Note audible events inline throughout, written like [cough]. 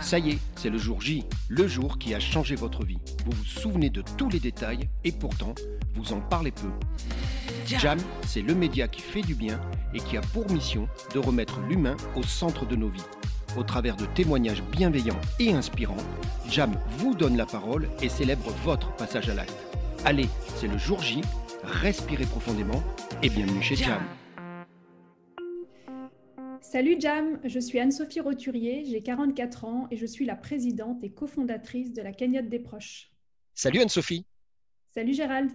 Ça y est, c'est le jour J, le jour qui a changé votre vie. Vous vous souvenez de tous les détails et pourtant, vous en parlez peu. Jam, c'est le média qui fait du bien et qui a pour mission de remettre l'humain au centre de nos vies. Au travers de témoignages bienveillants et inspirants, Jam vous donne la parole et célèbre votre passage à l'acte. Allez, c'est le jour J, respirez profondément et bienvenue chez Jam. Salut Jam, je suis Anne-Sophie Roturier, j'ai 44 ans et je suis la présidente et cofondatrice de la Cagnotte des proches. Salut Anne-Sophie. Salut Gérald.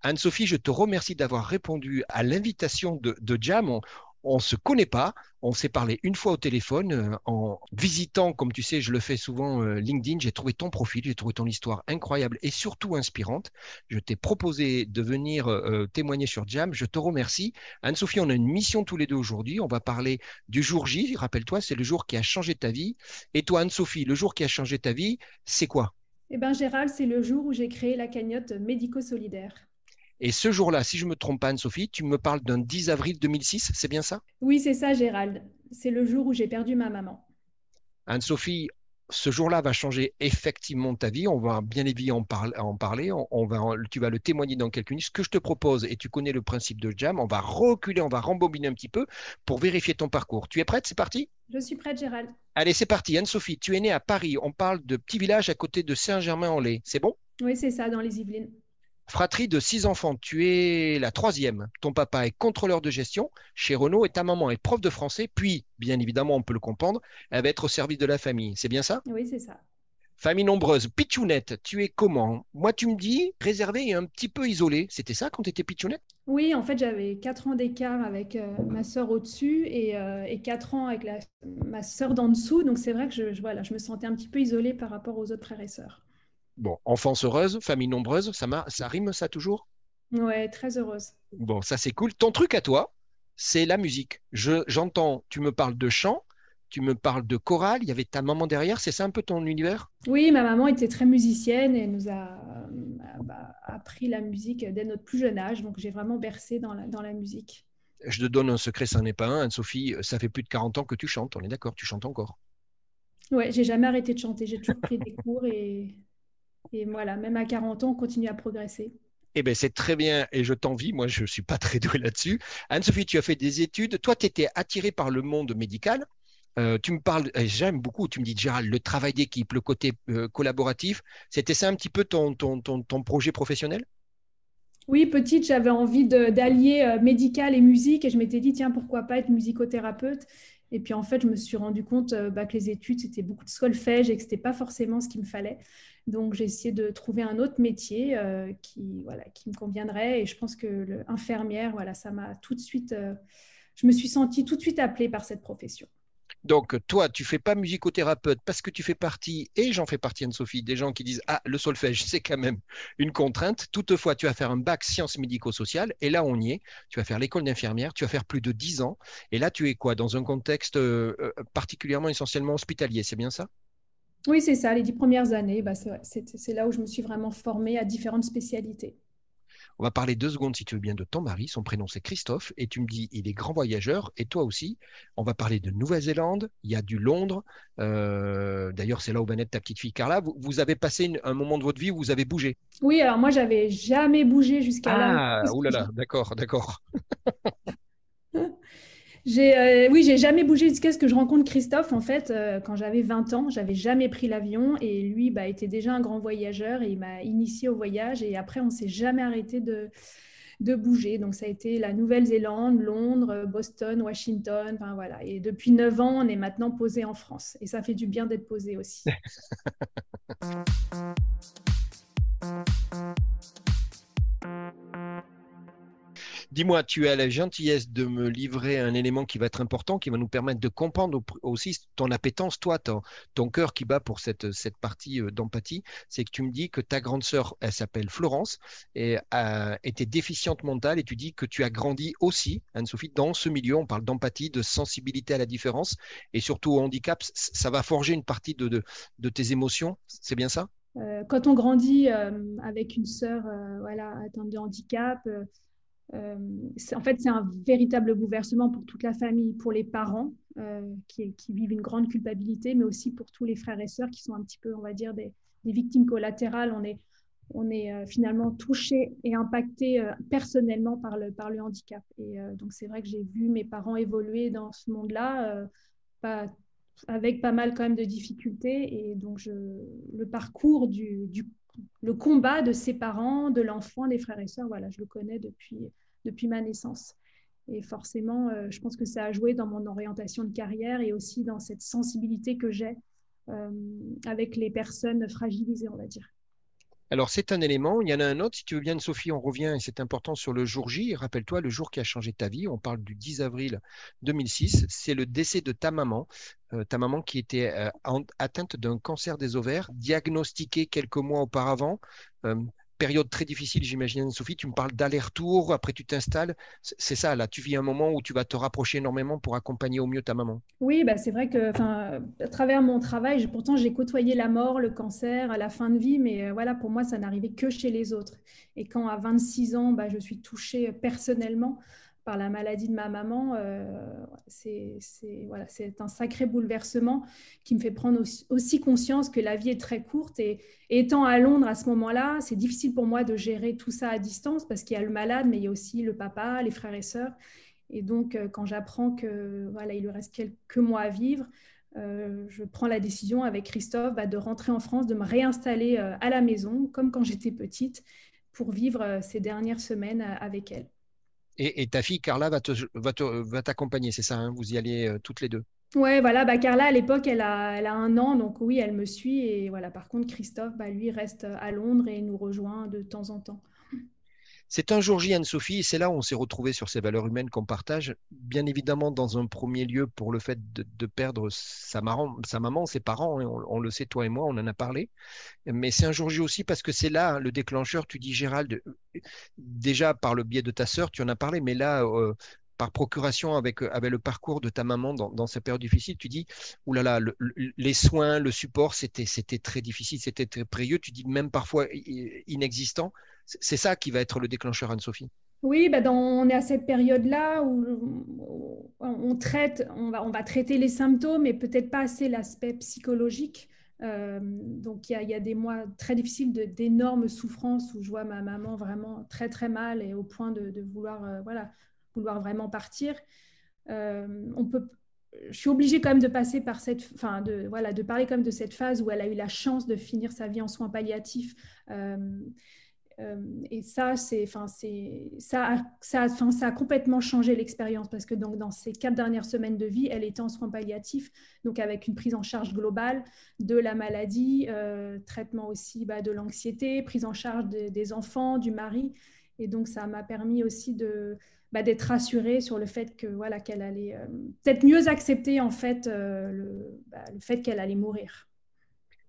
Anne-Sophie, je te remercie d'avoir répondu à l'invitation de, Jam on ne se connaît pas. On s'est parlé une fois au téléphone euh, en visitant, comme tu sais, je le fais souvent euh, LinkedIn. J'ai trouvé ton profil, j'ai trouvé ton histoire incroyable et surtout inspirante. Je t'ai proposé de venir euh, témoigner sur Jam. Je te remercie. Anne-Sophie, on a une mission tous les deux aujourd'hui. On va parler du jour J. Rappelle-toi, c'est le jour qui a changé ta vie. Et toi, Anne-Sophie, le jour qui a changé ta vie, c'est quoi? Eh bien, Gérald, c'est le jour où j'ai créé la cagnotte médico-solidaire. Et ce jour-là, si je me trompe pas, Anne-Sophie, tu me parles d'un 10 avril 2006, c'est bien ça? Oui, c'est ça, Gérald. C'est le jour où j'ai perdu ma maman. Anne-Sophie, ce jour-là va changer effectivement ta vie. On va bien évidemment en, parler. On, va, tu vas le témoigner dans quelques minutes. Ce que je te propose, et tu connais le principe de Jam, on va reculer, on va rembobiner un petit peu pour vérifier ton parcours. Tu es prête? C'est parti? Je suis prête, Gérald. Allez, c'est parti. Anne-Sophie, tu es née à Paris. On parle de petit village à côté de Saint-Germain-en-Laye. C'est bon? Oui, c'est ça, dans les Yvelines. Fratrie de six enfants, tu es la troisième. Ton papa est contrôleur de gestion chez Renault et ta maman est prof de français. Puis, bien évidemment, on peut le comprendre, elle va être au service de la famille. C'est bien ça? Oui, c'est ça. Famille nombreuse. Pichounette, tu es comment? Moi, tu me dis réservé et un petit peu isolé. C'était ça quand tu étais Pichounette? Oui, en fait, j'avais quatre ans d'écart avec euh, ma sœur au-dessus et, euh, quatre ans avec ma sœur d'en dessous. Donc, c'est vrai que je, voilà, je me sentais un petit peu isolée par rapport aux autres frères et sœurs. Bon, enfance heureuse, famille nombreuse, ça, ça rime ça toujours? Ouais, très heureuse. Bon, ça c'est cool. Ton truc à toi, c'est la musique. Je, j'entends, tu me parles de chant, tu me parles de chorale, il y avait ta maman derrière, c'est ça un peu ton univers? Oui, ma maman était très musicienne et nous a euh, bah, appris la musique dès notre plus jeune âge, donc j'ai vraiment bercé dans la, dans la musique. Je te donne un secret, ça n'est pas un. Anne-Sophie, ça fait plus de 40 ans que tu chantes, on est d'accord, tu chantes encore. Ouais, j'ai jamais arrêté de chanter, j'ai toujours pris des cours et et voilà, même à 40 ans, on continue à progresser. Eh bien, c'est très bien et je t'envie. Moi, je ne suis pas très doué là-dessus. Anne-Sophie, tu as fait des études. Toi, tu étais attirée par le monde médical. Euh, tu me parles, j'aime beaucoup, tu me dis, Gérald, le travail d'équipe, le côté euh, collaboratif, c'était ça un petit peu ton, ton, ton, projet professionnel? Oui, petite, j'avais envie d'allier euh, médical et musique et je m'étais dit, tiens, pourquoi pas être musicothérapeute? Et puis en fait, je me suis rendu compte bah, que les études, c'était beaucoup de solfège et que ce n'était pas forcément ce qu'il me fallait. Donc, j'ai essayé de trouver un autre métier euh, qui, me conviendrait. Et je pense que l'infirmière, voilà, ça m'a tout de suite, euh, je me suis sentie tout de suite appelée par cette profession. Donc, toi, tu fais pas musicothérapeute parce que tu fais partie, et j'en fais partie, Anne-Sophie, des gens qui disent Ah, le solfège, [laughs] c'est quand même une contrainte. Toutefois, tu vas faire un bac sciences médico-sociales, et là, on y est. Tu vas faire l'école d'infirmière, tu vas faire plus de 10 ans. Et là, tu es quoi Dans un contexte euh, particulièrement, essentiellement hospitalier, c'est bien ça? Oui, c'est ça. Les dix premières années, bah, c'est là où je me suis vraiment formée à différentes spécialités. On va parler deux secondes, si tu veux bien, de ton mari. Son prénom, c'est Christophe. Et tu me dis, il est grand voyageur. Et toi aussi. On va parler de Nouvelle-Zélande. Il y a du Londres. Euh, d'ailleurs, c'est là où va naître ta petite fille Carla. Vous, avez passé un moment de votre vie où vous avez bougé. Oui, alors moi, j'avais jamais bougé jusqu'à là. Ah, oulala, d'accord, d'accord. [laughs] Euh, oui, j'ai jamais bougé jusqu'à ce que je rencontre Christophe. En fait, euh, quand j'avais 20 ans, j'avais jamais pris l'avion et lui bah, était déjà un grand voyageur et il m'a initié au voyage. Et après, on s'est jamais arrêté de, de bouger. Donc, ça a été la Nouvelle-Zélande, Londres, Boston, Washington. Enfin, voilà. Et depuis 9 ans, on est maintenant posé en France. Et ça fait du bien d'être posé aussi. [laughs] Dis-moi, tu as la gentillesse de me livrer un élément qui va être important, qui va nous permettre de comprendre aussi ton appétence, toi, ton, cœur qui bat pour cette, partie euh, d'empathie. C'est que tu me dis que ta grande sœur, elle s'appelle Florence, et était déficiente mentale, et tu dis que tu as grandi aussi, Anne-Sophie, dans ce milieu. On parle d'empathie, de sensibilité à la différence, et surtout au handicap. Ça va forger une partie de, de, tes émotions. C'est bien ça? Euh, quand on grandit euh, avec une sœur voilà, atteinte de handicap, en fait, c'est un véritable bouleversement pour toute la famille, pour les parents qui, qui, vivent une grande culpabilité, mais aussi pour tous les frères et sœurs qui sont un petit peu, on va dire, des, victimes collatérales. On est, euh, finalement touché et impacté euh, personnellement par le, handicap. Et euh, donc, c'est vrai que j'ai vu mes parents évoluer dans ce monde-là, avec pas mal quand même de difficultés. Et donc, le parcours du, le combat de ses parents, de l'enfant, des frères et sœurs, voilà, je le connais depuis, depuis ma naissance. Et forcément, je pense que ça a joué dans mon orientation de carrière et aussi dans cette sensibilité que j'ai avec les personnes fragilisées, on va dire. Alors, c'est un élément. Il y en a un autre. Si tu veux bien, Sophie, on revient et c'est important sur le jour J. Rappelle-toi, le jour qui a changé ta vie. On parle du 10 avril 2006. C'est le décès de ta maman. Euh, ta maman qui était euh, atteinte d'un cancer des ovaires, diagnostiqué quelques mois auparavant. Euh, période très difficile, j'imagine, Sophie. Tu me parles d'aller-retour, après tu t'installes. C'est ça, là, tu vis un moment où tu vas te rapprocher énormément pour accompagner au mieux ta maman. Oui, bah, c'est vrai que à travers mon travail, pourtant j'ai côtoyé la mort, le cancer, à la fin de vie, mais euh, voilà, pour moi, ça n'arrivait que chez les autres. Et quand à 26 ans, bah, je suis touchée personnellement, par la maladie de ma maman, euh, c'est voilà, un sacré bouleversement qui me fait prendre aussi, conscience que la vie est très courte. Et, étant à Londres à ce moment-là, c'est difficile pour moi de gérer tout ça à distance parce qu'il y a le malade, mais il y a aussi le papa, les frères et sœurs. Et donc, euh, quand j'apprends que voilà, il lui reste quelques mois à vivre, euh, je prends la décision avec Christophe bah, de rentrer en France, de me réinstaller à la maison, comme quand j'étais petite, pour vivre ces dernières semaines avec elle. Et, ta fille Carla va, va, t'accompagner, c'est ça hein? Vous y allez euh, toutes les deux Ouais, voilà, bah Carla à l'époque elle a, elle a un an, donc oui, elle me suit. Et voilà, par contre, Christophe, bah, lui, reste à Londres et nous rejoint de temps en temps. C'est un jour J, Anne-Sophie, et c'est là où on s'est retrouvé sur ces valeurs humaines qu'on partage. Bien évidemment, dans un premier lieu, pour le fait de, perdre sa, maman, ses parents, hein, on, le sait, toi et moi, on en a parlé. Mais c'est un jour J aussi parce que c'est là hein, le déclencheur. Tu dis, Gérald, euh, déjà par le biais de ta sœur, tu en as parlé, mais là, euh, par procuration avec, avec le parcours de ta maman dans, ces périodes difficiles, tu dis, oulala, là là, les soins, le support, c'était très difficile, c'était très précieux, tu dis même parfois inexistant. C'est ça qui va être le déclencheur, Anne-Sophie? Oui, bah on est à cette période-là où on, traite, on va, on va traiter les symptômes, mais peut-être pas assez l'aspect psychologique. Euh, donc il y, a des mois très difficiles d'énormes souffrances où je vois ma maman vraiment très très mal et au point de, vouloir euh, voilà vouloir vraiment partir. Euh, on peut, je suis obligée quand même de passer par cette, enfin de voilà de parler comme de cette phase où elle a eu la chance de finir sa vie en soins palliatifs. Euh, et ça, c'est, enfin, c'est, ça, ça, enfin, ça a complètement changé l'expérience parce que donc, dans ces quatre dernières semaines de vie, elle était en soins palliatifs, donc avec une prise en charge globale de la maladie, euh, traitement aussi bah, de l'anxiété, prise en charge des enfants, du mari. Et donc, ça m'a permis aussi de, bah, d'être rassurée sur le fait que voilà qu'elle allait euh, peut-être mieux accepter en fait le, bah, le fait qu'elle allait mourir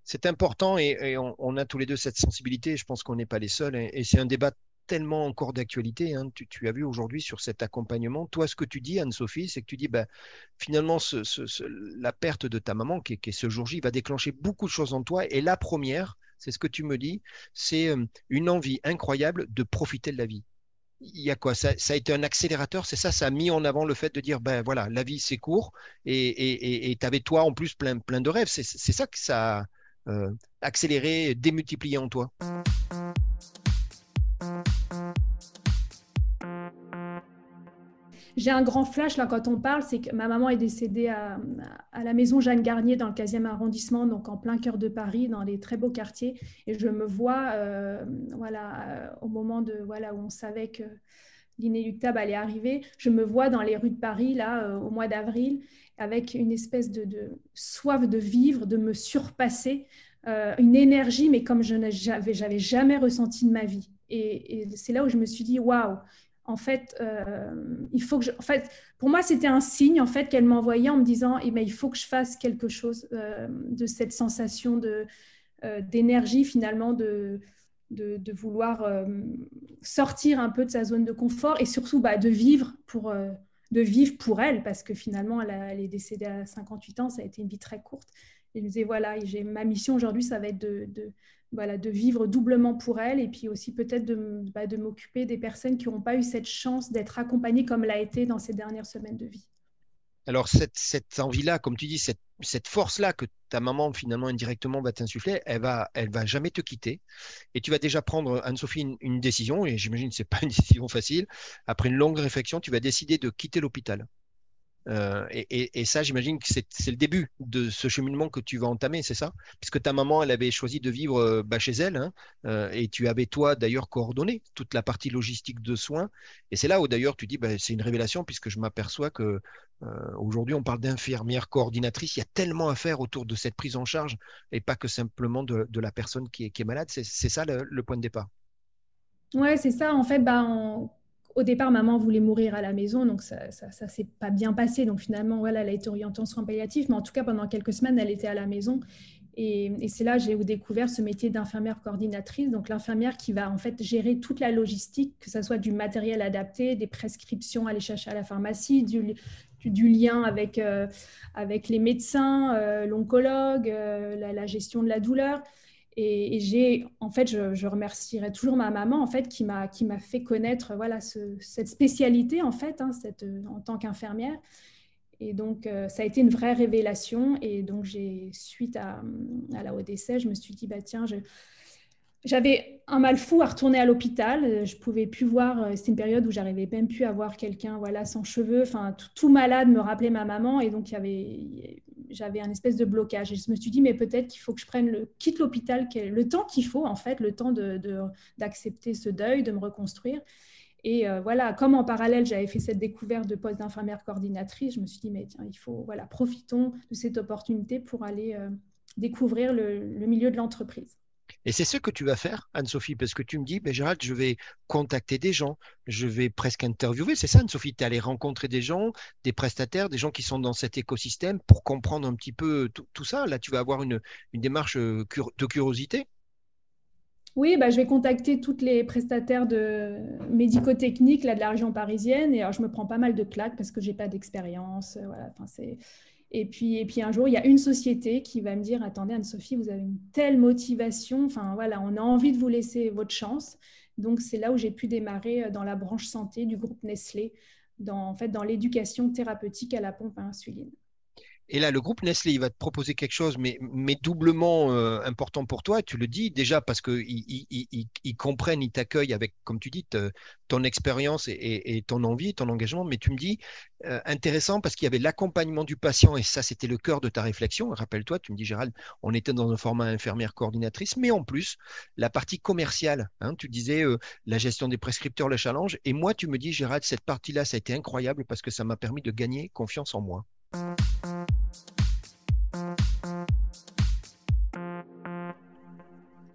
c'est important et, on, a tous les deux cette sensibilité. Je pense qu'on n'est pas les seuls. Et, c'est un débat tellement encore d'actualité. Hein. Tu, as vu aujourd'hui sur cet accompagnement. Toi, ce que tu dis, Anne-Sophie, c'est que tu dis, bah, finalement, la perte de ta maman, qui est, ce jour J, va déclencher beaucoup de choses en toi. Et la première, c'est ce que tu me dis, c'est euh, une envie incroyable de profiter de la vie. Il y a quoi? Ça, a été un accélérateur, c'est ça, ça a mis en avant le fait de dire, ben voilà, la vie c'est court et tu avais toi en plus plein, plein de rêves. C'est ça que ça, euh, accélérer, démultiplier en toi J'ai un grand flash là quand on parle, c'est que ma maman est décédée à, la maison Jeanne Garnier dans le 15e arrondissement, donc en plein cœur de Paris, dans les très beaux quartiers. Et je me vois, euh, voilà, euh, au moment de voilà où on savait que l'inéluctable allait arriver, je me vois dans les rues de Paris là au mois d'avril avec une espèce de, soif de vivre, de me surpasser, euh, une énergie, mais comme je n'avais jamais ressenti de ma vie. Et, c'est là où je me suis dit, waouh, en fait, euh, il faut que. En fait, pour moi, c'était un signe en fait qu'elle m'envoyait en me disant, eh ben, il faut que je fasse quelque chose euh, de cette sensation de d'énergie finalement de, de, vouloir sortir un peu de sa zone de confort et surtout bah, de vivre pour de vivre pour elle, parce que finalement, elle, est décédée à 58 ans, ça a été une vie très courte. Je me disais, voilà, j'ai ma mission aujourd'hui, ça va être de, vivre doublement pour elle et puis aussi peut-être de, bah, m'occuper des personnes qui n'ont pas eu cette chance d'être accompagnées comme l'a été dans ces dernières semaines de vie. Alors, cette, envie-là, comme tu dis, cette, force-là que ta maman, finalement, indirectement va t'insuffler, elle va, va jamais te quitter. Et tu vas déjà prendre, Anne-Sophie, une, décision, et j'imagine que ce n'est pas une [laughs] décision facile. Après une longue réflexion, tu vas décider de quitter l'hôpital. Euh, et, ça, j'imagine que c'est le début de ce cheminement que tu vas entamer, c'est ça? Puisque ta maman, elle avait choisi de vivre euh, bah, chez elle, hein, euh, et tu avais, toi, d'ailleurs, coordonné toute la partie logistique de soins. Et c'est là où, d'ailleurs, tu dis, bah, c'est une révélation, puisque je m'aperçois que aujourd'hui, on parle d'infirmière coordinatrice. Il y a tellement à faire autour de cette prise en charge, et pas que simplement de, la personne qui est, malade. C'est ça le, point de départ? Ouais, c'est ça. En fait, bah, au départ, maman voulait mourir à la maison, donc ça ne s'est pas bien passé. Donc finalement, voilà, elle a été orientée en soins palliatifs, mais en tout cas, pendant quelques semaines, elle était à la maison. Et, c'est là que j'ai découvert ce métier d'infirmière coordinatrice, donc l'infirmière qui va en fait gérer toute la logistique, que ce soit du matériel adapté, des prescriptions à aller chercher à la pharmacie, du, du, lien avec, euh, avec les médecins, euh, l'oncologue, euh, la, gestion de la douleur. Et, j'ai, en fait, je, remercierai toujours ma maman, en fait, qui m'a qui m'a fait connaître, voilà, cette spécialité, en fait, hein, cette, en tant qu'infirmière. Et donc, euh, ça a été une vraie révélation. Et donc, j'ai, suite à, à la ODC, je me suis dit, bah tiens, je, j'avais un mal fou à retourner à l'hôpital. Je pouvais plus voir. Euh, c'était une période où j'arrivais même plus à voir quelqu'un, voilà, sans cheveux. Enfin, tout, malade me rappelait ma maman, et donc il y avait, j'avais un espèce de blocage. Et je me suis dit, mais peut-être qu'il faut que je prenne le quitte l'hôpital, le temps qu'il faut en fait, le temps de, d'accepter ce deuil, de me reconstruire. Et euh, voilà, comme en parallèle, j'avais fait cette découverte de poste d'infirmière coordinatrice, je me suis dit, mais tiens, il faut, voilà, profitons de cette opportunité pour aller euh, découvrir le milieu de l'entreprise. Et c'est ce que tu vas faire, Anne-Sophie, parce que tu me dis, ben, Gérald, je vais contacter des gens, je vais presque interviewer. C'est ça, Anne-Sophie, tu es allé rencontrer des gens, des prestataires, des gens qui sont dans cet écosystème pour comprendre un petit peu tout, ça. Là, tu vas avoir une, démarche euh, de curiosité. Oui, bah, je vais contacter toutes les prestataires de médico-techniques de la région parisienne. Et alors, je me prends pas mal de claques parce que je n'ai pas d'expérience. Euh, voilà, c'est et puis, un jour, il y a une société qui va me dire Attendez, Anne-Sophie, vous avez une telle motivation. Enfin, voilà, on a envie de vous laisser votre chance. Donc, c'est là où j'ai pu démarrer euh, dans la branche santé du groupe Nestlé, en fait, dans l'éducation thérapeutique à la pompe à insuline. Et là, le groupe Nestlé, il va te proposer quelque chose, mais, doublement euh, important pour toi. Tu le dis déjà parce qu'ils ils, ils, comprennent, ils t'accueillent avec, comme tu dis, ton expérience et, ton envie, ton engagement. Mais tu me dis, euh, intéressant parce qu'il y avait l'accompagnement du patient et ça, c'était le cœur de ta réflexion. Rappelle-toi, tu me dis, Gérald, on était dans un format infirmière coordinatrice, mais en plus, la partie commerciale. Hein, tu disais euh, la gestion des prescripteurs, le challenge. Et moi, tu me dis, Gérald, cette partie-là, ça a été incroyable parce que ça m'a permis de gagner confiance en moi.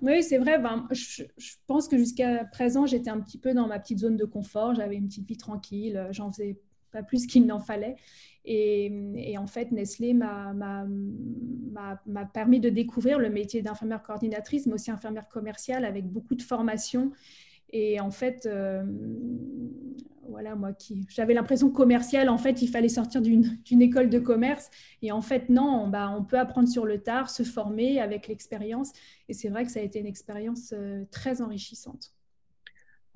Oui, c'est vrai. Ben, je, pense que jusqu'à présent, j'étais un petit peu dans ma petite zone de confort. J'avais une petite vie tranquille. J'en faisais pas plus qu'il n'en fallait. Et, en fait, Nestlé m'a permis de découvrir le métier d'infirmière coordinatrice, mais aussi infirmière commerciale avec beaucoup de formation. Et en fait, euh, voilà, moi qui j'avais l'impression commerciale, en fait, il fallait sortir d'une école de commerce. Et en fait, non, on, bah, on peut apprendre sur le tard, se former avec l'expérience. Et c'est vrai que ça a été une expérience euh, très enrichissante.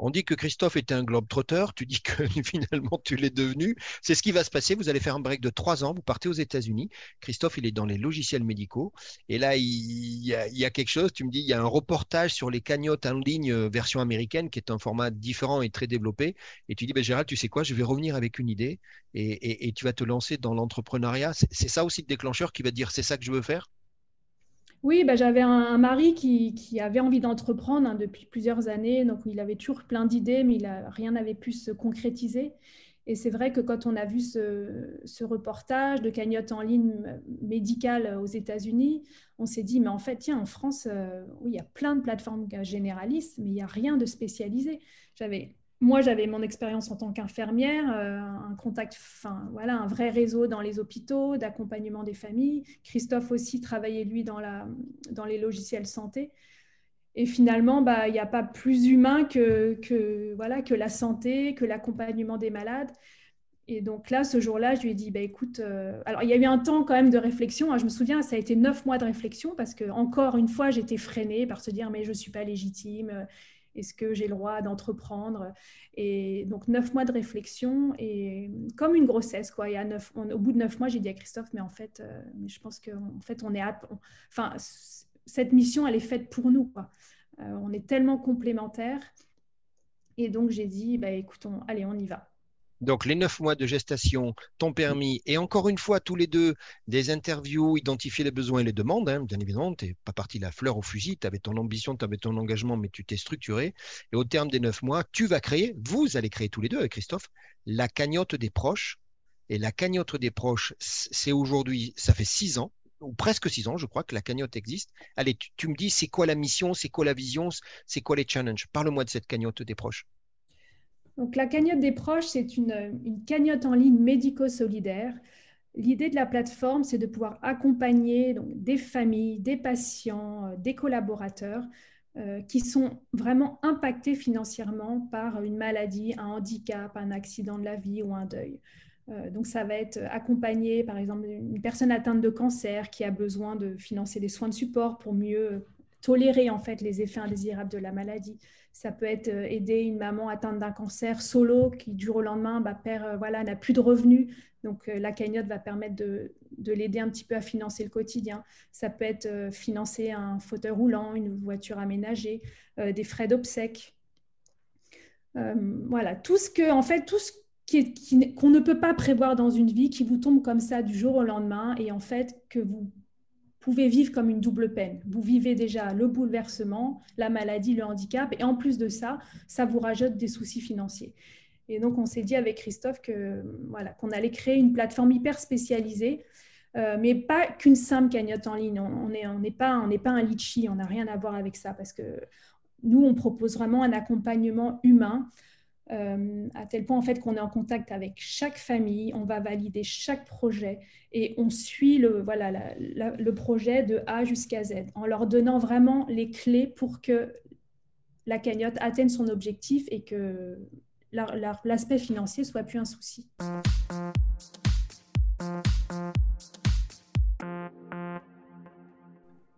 On dit que Christophe était un globe-trotteur, tu dis que [laughs] finalement tu l'es devenu. C'est ce qui va se passer. Vous allez faire un break de trois ans, vous partez aux États-Unis. Christophe, il est dans les logiciels médicaux. Et là, il y, a, quelque chose, tu me dis, il y a un reportage sur les cagnottes en ligne euh, version américaine qui est un format différent et très développé. Et tu dis, ben, Gérald, tu sais quoi, je vais revenir avec une idée et, tu vas te lancer dans l'entrepreneuriat. C'est ça aussi le déclencheur qui va dire, c'est ça que je veux faire? Oui, bah, j'avais un, mari qui, avait envie d'entreprendre hein, depuis plusieurs années. Donc, il avait toujours plein d'idées, mais il a, rien n'avait pu se concrétiser. Et c'est vrai que quand on a vu ce, reportage de cagnotte en ligne médicale aux États-Unis, on s'est dit, mais en fait, tiens, en France, euh, oui, il y a plein de plateformes généralistes, mais il n'y a rien de spécialisé. J'avais moi, j'avais mon expérience en tant qu'infirmière, euh, un contact, enfin voilà, un vrai réseau dans les hôpitaux, d'accompagnement des familles. Christophe aussi travaillait lui dans, la, dans les logiciels santé. Et finalement, bah, il n'y a pas plus humain que, que, voilà, que la santé, que l'accompagnement des malades. Et donc là, ce jour-là, je lui ai dit, bah, écoute, euh, alors il y a eu un temps quand même de réflexion. Hein. je me souviens, ça a été neuf mois de réflexion parce que encore une fois, j'étais freinée par se dire, mais je ne suis pas légitime. Euh, est-ce que j'ai le droit d'entreprendre? Et donc neuf mois de réflexion et comme une grossesse, quoi. Et neuf, au bout de neuf mois, j'ai dit à Christophe, mais en fait, euh, je pense qu'en fait, on est, enfin, cette mission, elle est faite pour nous, quoi. on est tellement complémentaires. Et donc j'ai dit, bah, écoutons, allez, on y va. Donc, les neuf mois de gestation t'ont permis, et encore une fois, tous les deux, des interviews, identifier les besoins et les demandes. Hein. bien évidemment, tu n'es pas parti la fleur au fusil, tu avais ton ambition, tu avais ton engagement, mais tu t'es structuré. Et au terme des neuf mois, tu vas créer, vous allez créer tous les deux avec Christophe, la cagnotte des proches. Et la cagnotte des proches, c'est aujourd'hui, ça fait six ans, ou presque six ans, je crois, que la cagnotte existe. Allez, tu me dis, c'est quoi la mission, c'est quoi la vision, c'est quoi les challenges? Parle-moi de cette cagnotte des proches. Donc, la cagnotte des proches, c'est une, cagnotte en ligne médico-solidaire. L'idée de la plateforme, c'est de pouvoir accompagner donc, des familles, des patients, euh, des collaborateurs euh, qui sont vraiment impactés financièrement par une maladie, un handicap, un accident de la vie ou un deuil. Euh, donc, ça va être accompagner, par exemple, une personne atteinte de cancer qui a besoin de financer des soins de support pour mieux tolérer en fait les effets indésirables de la maladie. Ça peut être euh, aider une maman atteinte d'un cancer solo qui, du jour au lendemain, bah, perd, euh, voilà, n'a plus de revenus. Donc, euh, la cagnotte va permettre de, de l'aider un petit peu à financer le quotidien. Ça peut être financer un fauteuil roulant, une voiture aménagée, des frais d'obsèques. voilà, tout ce que, en fait, tout ce qu'on ne peut pas prévoir dans une vie, qui vous tombe comme ça du jour au lendemain, et en fait que vous pouvez vivre comme une double peine. Vous vivez déjà le bouleversement, la maladie, le handicap, et en plus de ça, ça vous rajoute des soucis financiers. Et donc, on s'est dit avec Christophe que voilà qu'on allait créer une plateforme hyper spécialisée, euh, mais pas qu'une simple cagnotte en ligne. On n'est on pas, pas un litchi, on n'a rien à voir avec ça, parce que nous, on propose vraiment un accompagnement humain euh, à tel point en fait qu'on est en contact avec chaque famille, on va valider chaque projet et on suit le, voilà, le projet de A jusqu'à Z en leur donnant vraiment les clés pour que la cagnotte atteigne son objectif et que l'aspect financier soit plus un souci.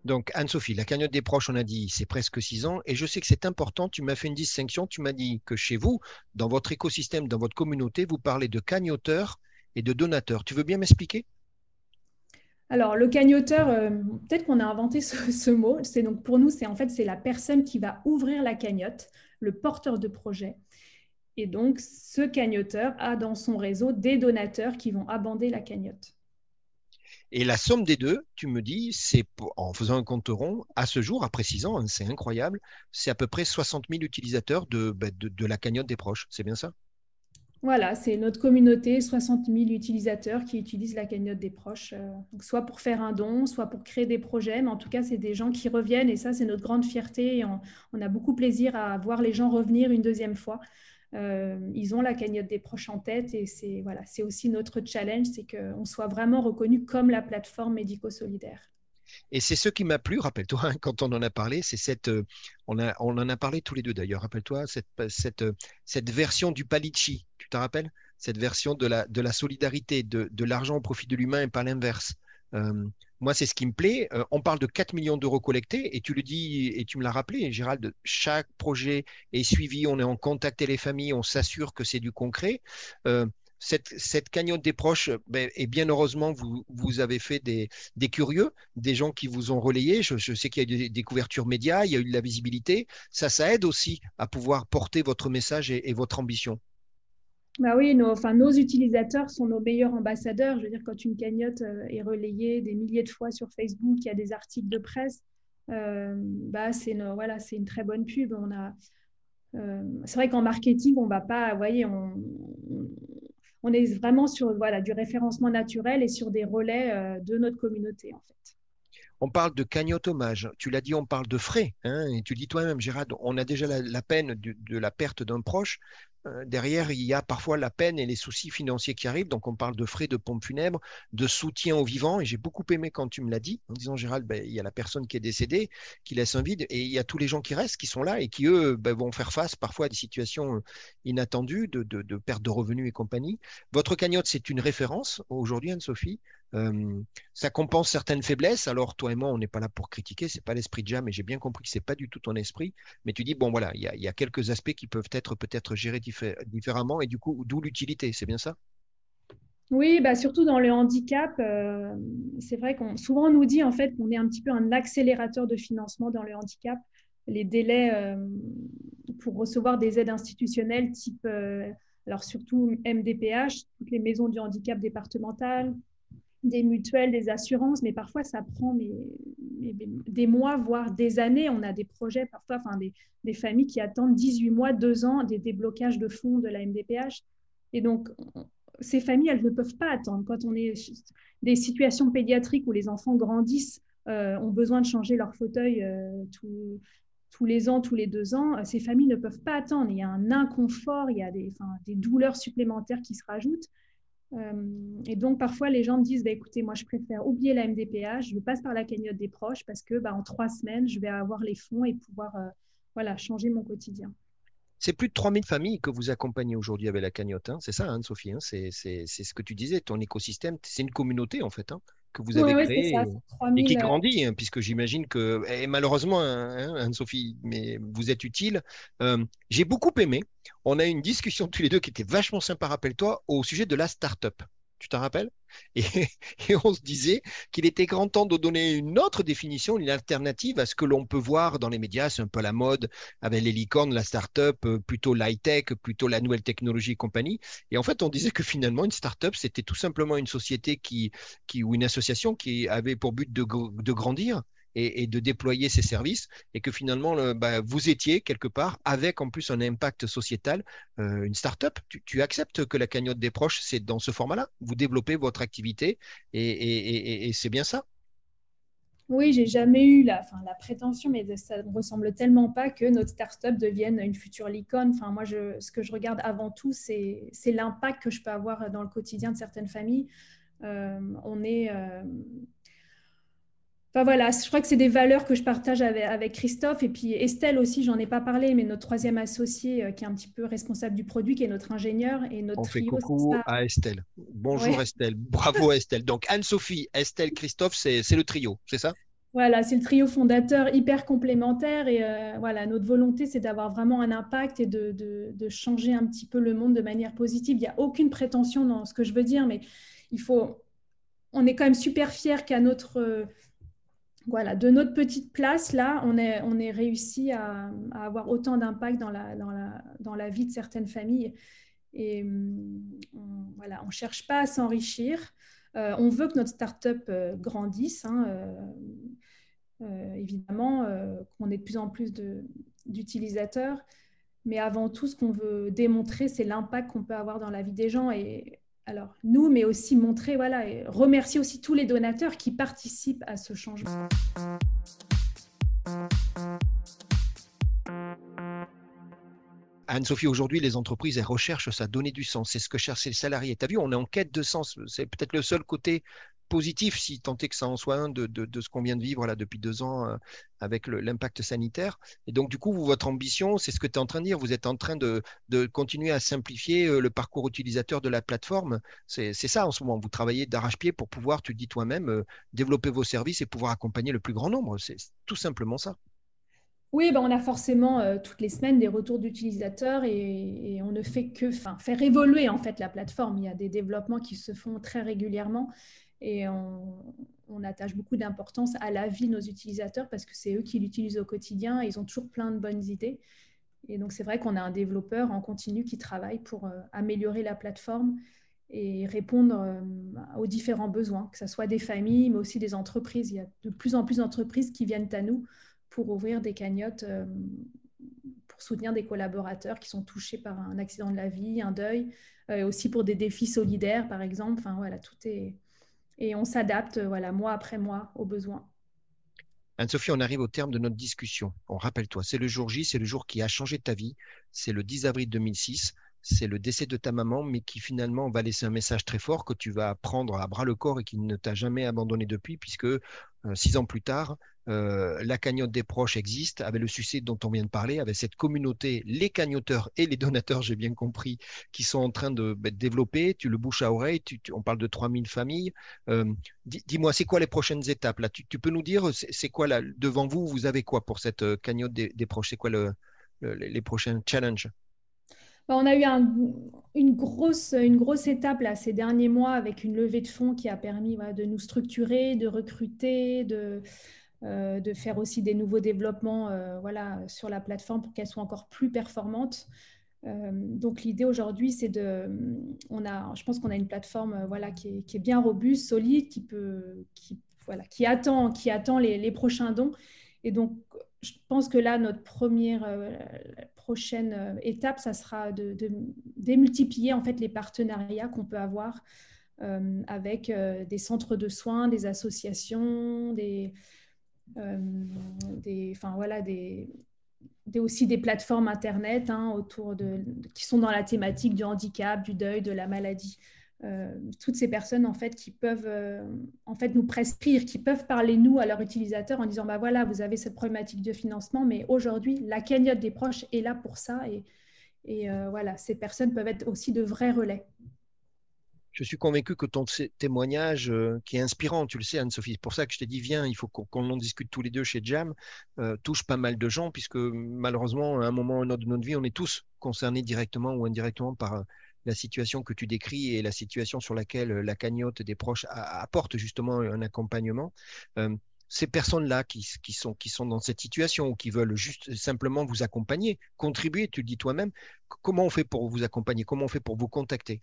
Donc, Anne-Sophie, la cagnotte des proches, on a dit, c'est presque six ans. Et je sais que c'est important. Tu m'as fait une distinction. Tu m'as dit que chez vous, dans votre écosystème, dans votre communauté, vous parlez de cagnoteurs et de donateurs. Tu veux bien m'expliquer? Alors, le cagnoteur, euh, peut-être qu'on a inventé [laughs] ce, mot. C'est donc pour nous, c'est en fait c'est la personne qui va ouvrir la cagnotte, le porteur de projet. Et donc, ce cagnoteur a dans son réseau des donateurs qui vont abonder la cagnotte. Et la somme des deux, tu me dis, c'est en faisant un compte rond, à ce jour, après six ans, c'est incroyable, c'est à peu près 60 000 utilisateurs bah, de, de, la cagnotte des proches. C'est bien ça? Voilà, c'est notre communauté, 60 000 utilisateurs qui utilisent la cagnotte des proches, euh, soit pour faire un don, soit pour créer des projets, mais en tout cas, c'est des gens qui reviennent et ça, c'est notre grande fierté on, a beaucoup plaisir à voir les gens revenir une deuxième fois. Euh, ils ont la cagnotte des proches en tête et c'est voilà, aussi notre challenge, c'est qu'on soit vraiment reconnu comme la plateforme médico-solidaire. Et c'est ce qui m'a plu, rappelle-toi, hein, quand on en a parlé, c'est cette, euh, on, a, on en a parlé tous les deux d'ailleurs, rappelle-toi, cette, cette, cette version du Palici, tu te rappelles? Cette version de la, de la solidarité, de, l'argent au profit de l'humain et pas l'inverse. Euh, moi, c'est ce qui me plaît. Euh, on parle de 4 millions d'euros collectés et tu le dis et tu me l'as rappelé, Gérald, chaque projet est suivi, on est en contact avec les familles, on s'assure que c'est du concret. Euh, cette, cagnotte des proches, ben, et bien heureusement, vous, avez fait des, des, curieux, des gens qui vous ont relayé. Je, sais qu'il y a eu des, couvertures médias, il y a eu de la visibilité. Ça, ça aide aussi à pouvoir porter votre message et votre ambition. Bah oui, nos, utilisateurs sont nos meilleurs ambassadeurs. Je veux dire, quand une cagnotte euh, est relayée des milliers de fois sur Facebook, il y a des articles de presse, euh, bah, c'est une très bonne pub. Euh, c'est vrai qu'en marketing, on va pas, vous voyez, on, est vraiment sur du référencement naturel et sur des relais de notre communauté, en fait. On parle de cagnotte hommage. Tu l'as dit, on parle de frais. Hein, et tu dis toi-même, Gérard, on a déjà la, peine de, la perte d'un proche derrière, il y a parfois la peine et les soucis financiers qui arrivent. Donc, on parle de frais de pompe funèbre, de soutien aux vivants. Et j'ai beaucoup aimé quand tu me l'as dit, en disant, Gérald, ben, il y a la personne qui est décédée, qui laisse un vide, et il y a tous les gens qui restent, qui sont là et qui, eux, ben, vont faire face parfois à des situations inattendues de, de perte de revenus et compagnie. Votre cagnotte, c'est une référence aujourd'hui, Anne-Sophie. Euh, ça compense certaines faiblesses. Alors, toi et moi, on n'est pas là pour critiquer, c'est pas l'esprit de Jam, et j'ai bien compris que c'est pas du tout ton esprit. Mais tu dis, bon, voilà, il y, a, quelques aspects qui peuvent être peut-être gérés différemment, et du coup, d'où l'utilité, c'est bien ça? Oui, bah surtout dans le handicap, euh, c'est vrai qu'on souvent on nous dit en fait qu'on est un petit peu un accélérateur de financement dans le handicap. Les délais euh, pour recevoir des aides institutionnelles type, alors surtout MDPH, toutes les maisons du handicap départementales, des mutuelles, des assurances, mais parfois ça prend des mois, voire des années. On a des projets, parfois, enfin, des, familles qui attendent 18 mois, 2 ans, des déblocages de fonds de la MDPH. Et donc, ces familles, elles ne peuvent pas attendre. Quand on est des situations pédiatriques où les enfants grandissent, euh, ont besoin de changer leur fauteuil euh, tous les ans, tous les deux ans, ces familles ne peuvent pas attendre. Il y a un inconfort, il y a des douleurs supplémentaires qui se rajoutent. Euh, et donc, parfois, les gens me disent bah, écoutez, moi, je préfère oublier la MDPH, je passe par la cagnotte des proches parce que bah, en trois semaines, je vais avoir les fonds et pouvoir euh, voilà, changer mon quotidien. C'est plus de 3000 familles que vous accompagnez aujourd'hui avec la cagnotte. Hein. C'est ça, Anne-Sophie hein. C'est ce que tu disais, ton écosystème. C'est une communauté, en fait. Hein que vous avez créé et, qui euh, grandit, hein, puisque j'imagine que, et malheureusement, hein, hein, Anne-Sophie, mais vous êtes utile. Euh, j'ai beaucoup aimé. On a eu une discussion tous les deux qui était vachement sympa, rappelle-toi, au sujet de la start-up. Tu t'en rappelles? [laughs] Et, on se disait qu'il était grand temps de donner une autre définition, une alternative à ce que l'on peut voir dans les médias. C'est un peu la mode avec les licornes, la start-up, euh, plutôt l'high-tech, plutôt la nouvelle technologie et compagnie. Et en fait, on disait que finalement, une start-up, c'était tout simplement une société qui, qui, ou une association qui avait pour but de, de grandir et, de déployer ces services et que finalement bah, vous étiez quelque part avec en plus un impact sociétal, euh, une start-up. Tu, acceptes que la cagnotte des proches, c'est dans ce format-là? Vous développez votre activité et, c'est bien ça? Oui, j'ai jamais eu la, prétention, mais ça ne ressemble tellement pas que notre start-up devienne une future licorne. Enfin, moi, ce que je regarde avant tout, c'est l'impact que je peux avoir dans le quotidien de certaines familles. Euh, on est, euh, voilà, je crois que c'est des valeurs que je partage avec, Christophe et puis Estelle aussi, j'en ai pas parlé, mais notre troisième associé euh, qui est un petit peu responsable du produit, qui est notre ingénieur et notre On fait coucou à Estelle. Bonjour Estelle, bravo [laughs] Estelle. Donc Anne-Sophie, Estelle, Christophe, c'est le trio, c'est ça? Voilà, c'est le trio fondateur hyper complémentaire et euh, voilà, notre volonté, c'est d'avoir vraiment un impact et de, de, changer un petit peu le monde de manière positive. Il n'y a aucune prétention dans ce que je veux dire, mais il faut, on est quand même super fiers qu'à notre voilà, de notre petite place, là, on est, on est réussi à, avoir autant d'impact dans la, dans, la, dans la vie de certaines familles. Et hum, on, voilà, on ne cherche pas à s'enrichir. Euh, on veut que notre start-up euh, grandisse, hein, euh, évidemment, qu'on ait de plus en plus d'utilisateurs. Mais avant tout, ce qu'on veut démontrer, c'est l'impact qu'on peut avoir dans la vie des gens. Et alors nous, mais aussi montrer, voilà, et remercier aussi tous les donateurs qui participent à ce changement. Anne-Sophie, aujourd'hui, les entreprises, elles recherchent ça, donner du sens. C'est ce que cherchent les salariés. Tu as vu, on est en quête de sens. C'est peut-être le seul côté positif, si tant est que ça en soit un, de, ce qu'on vient de vivre là, depuis deux ans euh, avec l'impact sanitaire. Et donc, du coup, votre ambition, c'est ce que tu es en train de dire, vous êtes en train de, continuer à simplifier euh, le parcours utilisateur de la plateforme. C'est ça en ce moment, vous travaillez d'arrache-pied pour pouvoir, tu dis toi-même, euh, développer vos services et pouvoir accompagner le plus grand nombre. C'est tout simplement ça. Oui, ben on a forcément toutes les semaines des retours d'utilisateurs et, et, on ne fait que faire évoluer en fait la plateforme. Il y a des développements qui se font très régulièrement et on, attache beaucoup d'importance à la vie de nos utilisateurs parce que c'est eux qui l'utilisent au quotidien et ils ont toujours plein de bonnes idées. Et donc, c'est vrai qu'on a un développeur en continu qui travaille pour euh, améliorer la plateforme et répondre euh, aux différents besoins, que ce soit des familles, mais aussi des entreprises. Il y a de plus en plus d'entreprises qui viennent à nous pour ouvrir des cagnottes euh, pour soutenir des collaborateurs qui sont touchés par un accident de la vie, un deuil, aussi pour des défis solidaires, par exemple. Enfin, voilà, tout est, et on s'adapte voilà, mois après mois aux besoins. Anne-Sophie, on arrive au terme de notre discussion. On rappelle-toi, c'est le jour J, c'est le jour qui a changé ta vie. C'est le 10 avril 2006. c'est le décès de ta maman, mais qui finalement va laisser un message très fort que tu vas prendre à bras le corps et qui ne t'a jamais abandonné depuis, puisque euh, six ans plus tard, euh, la cagnotte des proches existe, avec le succès dont on vient de parler, avec cette communauté, les cagnoteurs et les donateurs, j'ai bien compris, qui sont en train de bah, développer. Tu le bouches à oreille, on parle de 3000 familles. Euh, dis-moi, c'est quoi les prochaines étapes là? Tu, peux nous dire, c'est quoi là, devant vous, vous avez quoi pour cette euh, cagnotte des, proches? C'est quoi les prochains challenges? On a eu une, grosse, une grosse étape là, ces derniers mois avec une levée de fonds qui a permis de nous structurer, de recruter, de, euh, de faire aussi des nouveaux développements euh, voilà, sur la plateforme pour qu'elle soit encore plus performante. Euh, donc l'idée aujourd'hui, c'est de, on a, je pense qu'on a une plateforme voilà qui est, bien robuste, solide, qui peut, qui, voilà, qui attend, qui attend les, prochains dons. Et donc je pense que là, notre première prochaine étape, ça sera de, démultiplier en fait les partenariats qu'on peut avoir avec des centres de soins, des associations, des, euh, enfin, voilà, aussi des plateformes Internet hein, autour de, qui sont dans la thématique du handicap, du deuil, de la maladie. Euh, toutes ces personnes en fait qui peuvent euh, en fait nous prescrire, qui peuvent parler nous à leurs utilisateurs en disant bah voilà vous avez cette problématique de financement, mais aujourd'hui la cagnotte des proches est là pour ça et, et voilà ces personnes peuvent être aussi de vrais relais. Je suis convaincu que ton témoignage, euh, qui est inspirant, tu le sais, Anne-Sophie, c'est pour ça que je t'ai dit, viens, il faut qu'on en discute tous les deux chez Jam, euh, touche pas mal de gens, puisque malheureusement, à un moment ou un autre de notre vie, on est tous concernés directement ou indirectement par euh, la situation que tu décris et la situation sur laquelle la cagnotte des proches apporte justement un accompagnement. ces personnes-là qui, qui, sont, qui sont dans cette situation ou qui veulent juste simplement vous accompagner, contribuer, tu le dis toi-même, comment on fait pour vous accompagner Comment on fait pour vous contacter?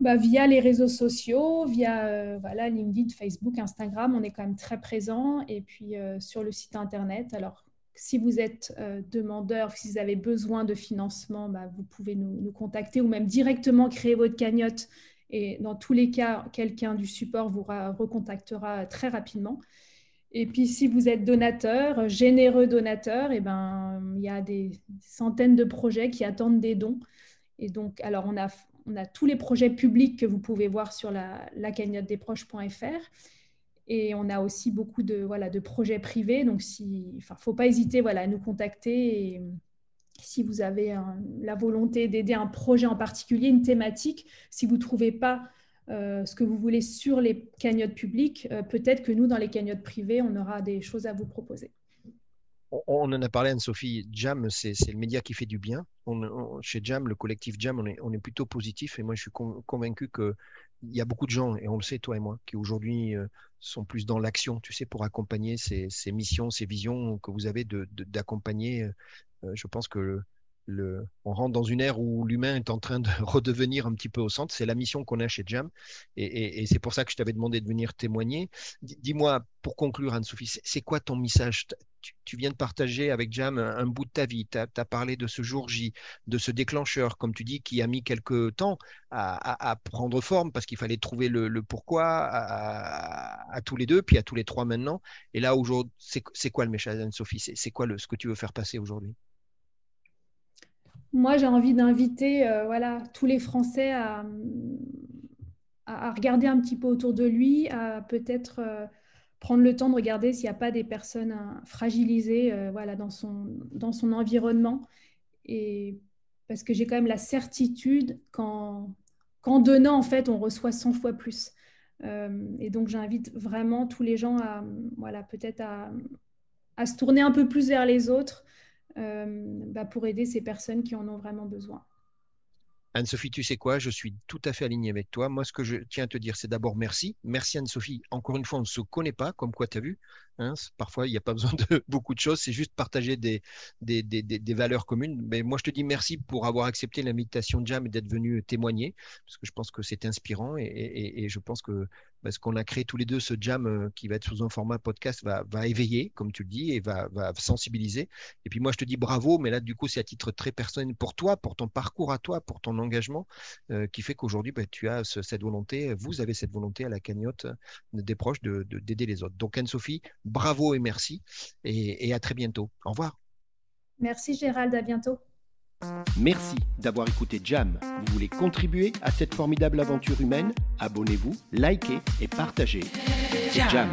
Bah, via les réseaux sociaux, via voilà, LinkedIn, Facebook, Instagram, on est quand même très présent. Et puis sur le site internet. Alors, si vous êtes euh, demandeur, si vous avez besoin de financement, bah, vous pouvez nous, contacter ou même directement créer votre cagnotte. Et dans tous les cas, quelqu'un du support vous recontactera très rapidement. Et puis, si vous êtes donateur, généreux donateur, et eh ben, il y a des centaines de projets qui attendent des dons. Et donc, alors, on a, tous les projets publics que vous pouvez voir sur la, la proches.fr. Et on a aussi beaucoup de, voilà, de projets privés. Donc, il ne faut pas hésiter voilà, à nous contacter. Et, si vous avez la volonté d'aider un projet en particulier, une thématique, si vous ne trouvez pas euh, ce que vous voulez sur les cagnottes publiques, euh, peut-être que nous, dans les cagnottes privées, on aura des choses à vous proposer. On en a parlé, Anne-Sophie. Jam, c'est le média qui fait du bien. chez Jam, le collectif Jam, on est, est plutôt positif. Et moi, je suis convaincu qu'il y a beaucoup de gens, et on le sait, toi et moi, qui aujourd'hui euh, sont plus dans l'action, tu sais, pour accompagner ces, missions, ces visions que vous avez d'accompagner. De, je pense que on rentre dans une ère où l'humain est en train de [laughs] redevenir un petit peu au centre. C'est la mission qu'on a chez Jam. Et, c'est pour ça que je t'avais demandé de venir témoigner. Dis-moi, pour conclure, Anne-Sophie, c'est quoi ton message tu, viens de partager avec Jam un, bout de ta vie. Tu as, parlé de ce jour J, de ce déclencheur, comme tu dis, qui a mis quelques temps à, prendre forme parce qu'il fallait trouver le, pourquoi à, tous les deux, puis à tous les trois maintenant. Et là, aujourd'hui, c'est quoi le message, Anne-Sophie C'est quoi ce que tu veux faire passer aujourd'hui? Moi, j'ai envie d'inviter euh, voilà, tous les Français à, à, regarder un petit peu autour de lui, à peut-être euh, prendre le temps de regarder s'il n'y a pas des personnes hein, fragilisées euh, voilà, dans, son, environnement. Et parce que j'ai quand même la certitude qu'en donnant, en fait, on reçoit 100 fois plus. et donc, j'invite vraiment tous les gens à, voilà, peut-être à, se tourner un peu plus vers les autres, euh, bah, pour aider ces personnes qui en ont vraiment besoin. Anne-Sophie, tu sais quoi, je suis tout à fait aligné avec toi. Moi, ce que je tiens à te dire, c'est d'abord merci. Merci Anne-Sophie. Encore une fois, on ne se connaît pas, comme quoi tu as vu. Hein. parfois, il n'y a pas besoin de [laughs] beaucoup de choses, c'est juste partager des, des, des, des, valeurs communes. Mais moi, je te dis merci pour avoir accepté l'invitation de Jam et d'être venu témoigner, parce que je pense que c'est inspirant et, et, je pense que parce qu'on a créé tous les deux ce jam euh, qui va être sous un format podcast, va, va éveiller, comme tu le dis, et va, va, sensibiliser. Et puis moi, je te dis bravo, mais là, du coup, c'est à titre très personnel pour toi, pour ton parcours à toi, pour ton engagement, euh, qui fait qu'aujourd'hui, bah, tu as cette volonté, vous avez cette volonté à la cagnotte des proches d'aider de, d'aider les autres. Donc, Anne-Sophie, bravo et merci. Et, et à très bientôt. Au revoir. Merci Gérald, à bientôt. Merci d'avoir écouté Jam. Vous voulez contribuer à cette formidable aventure humaine? Abonnez-vous, likez et partagez. Jam.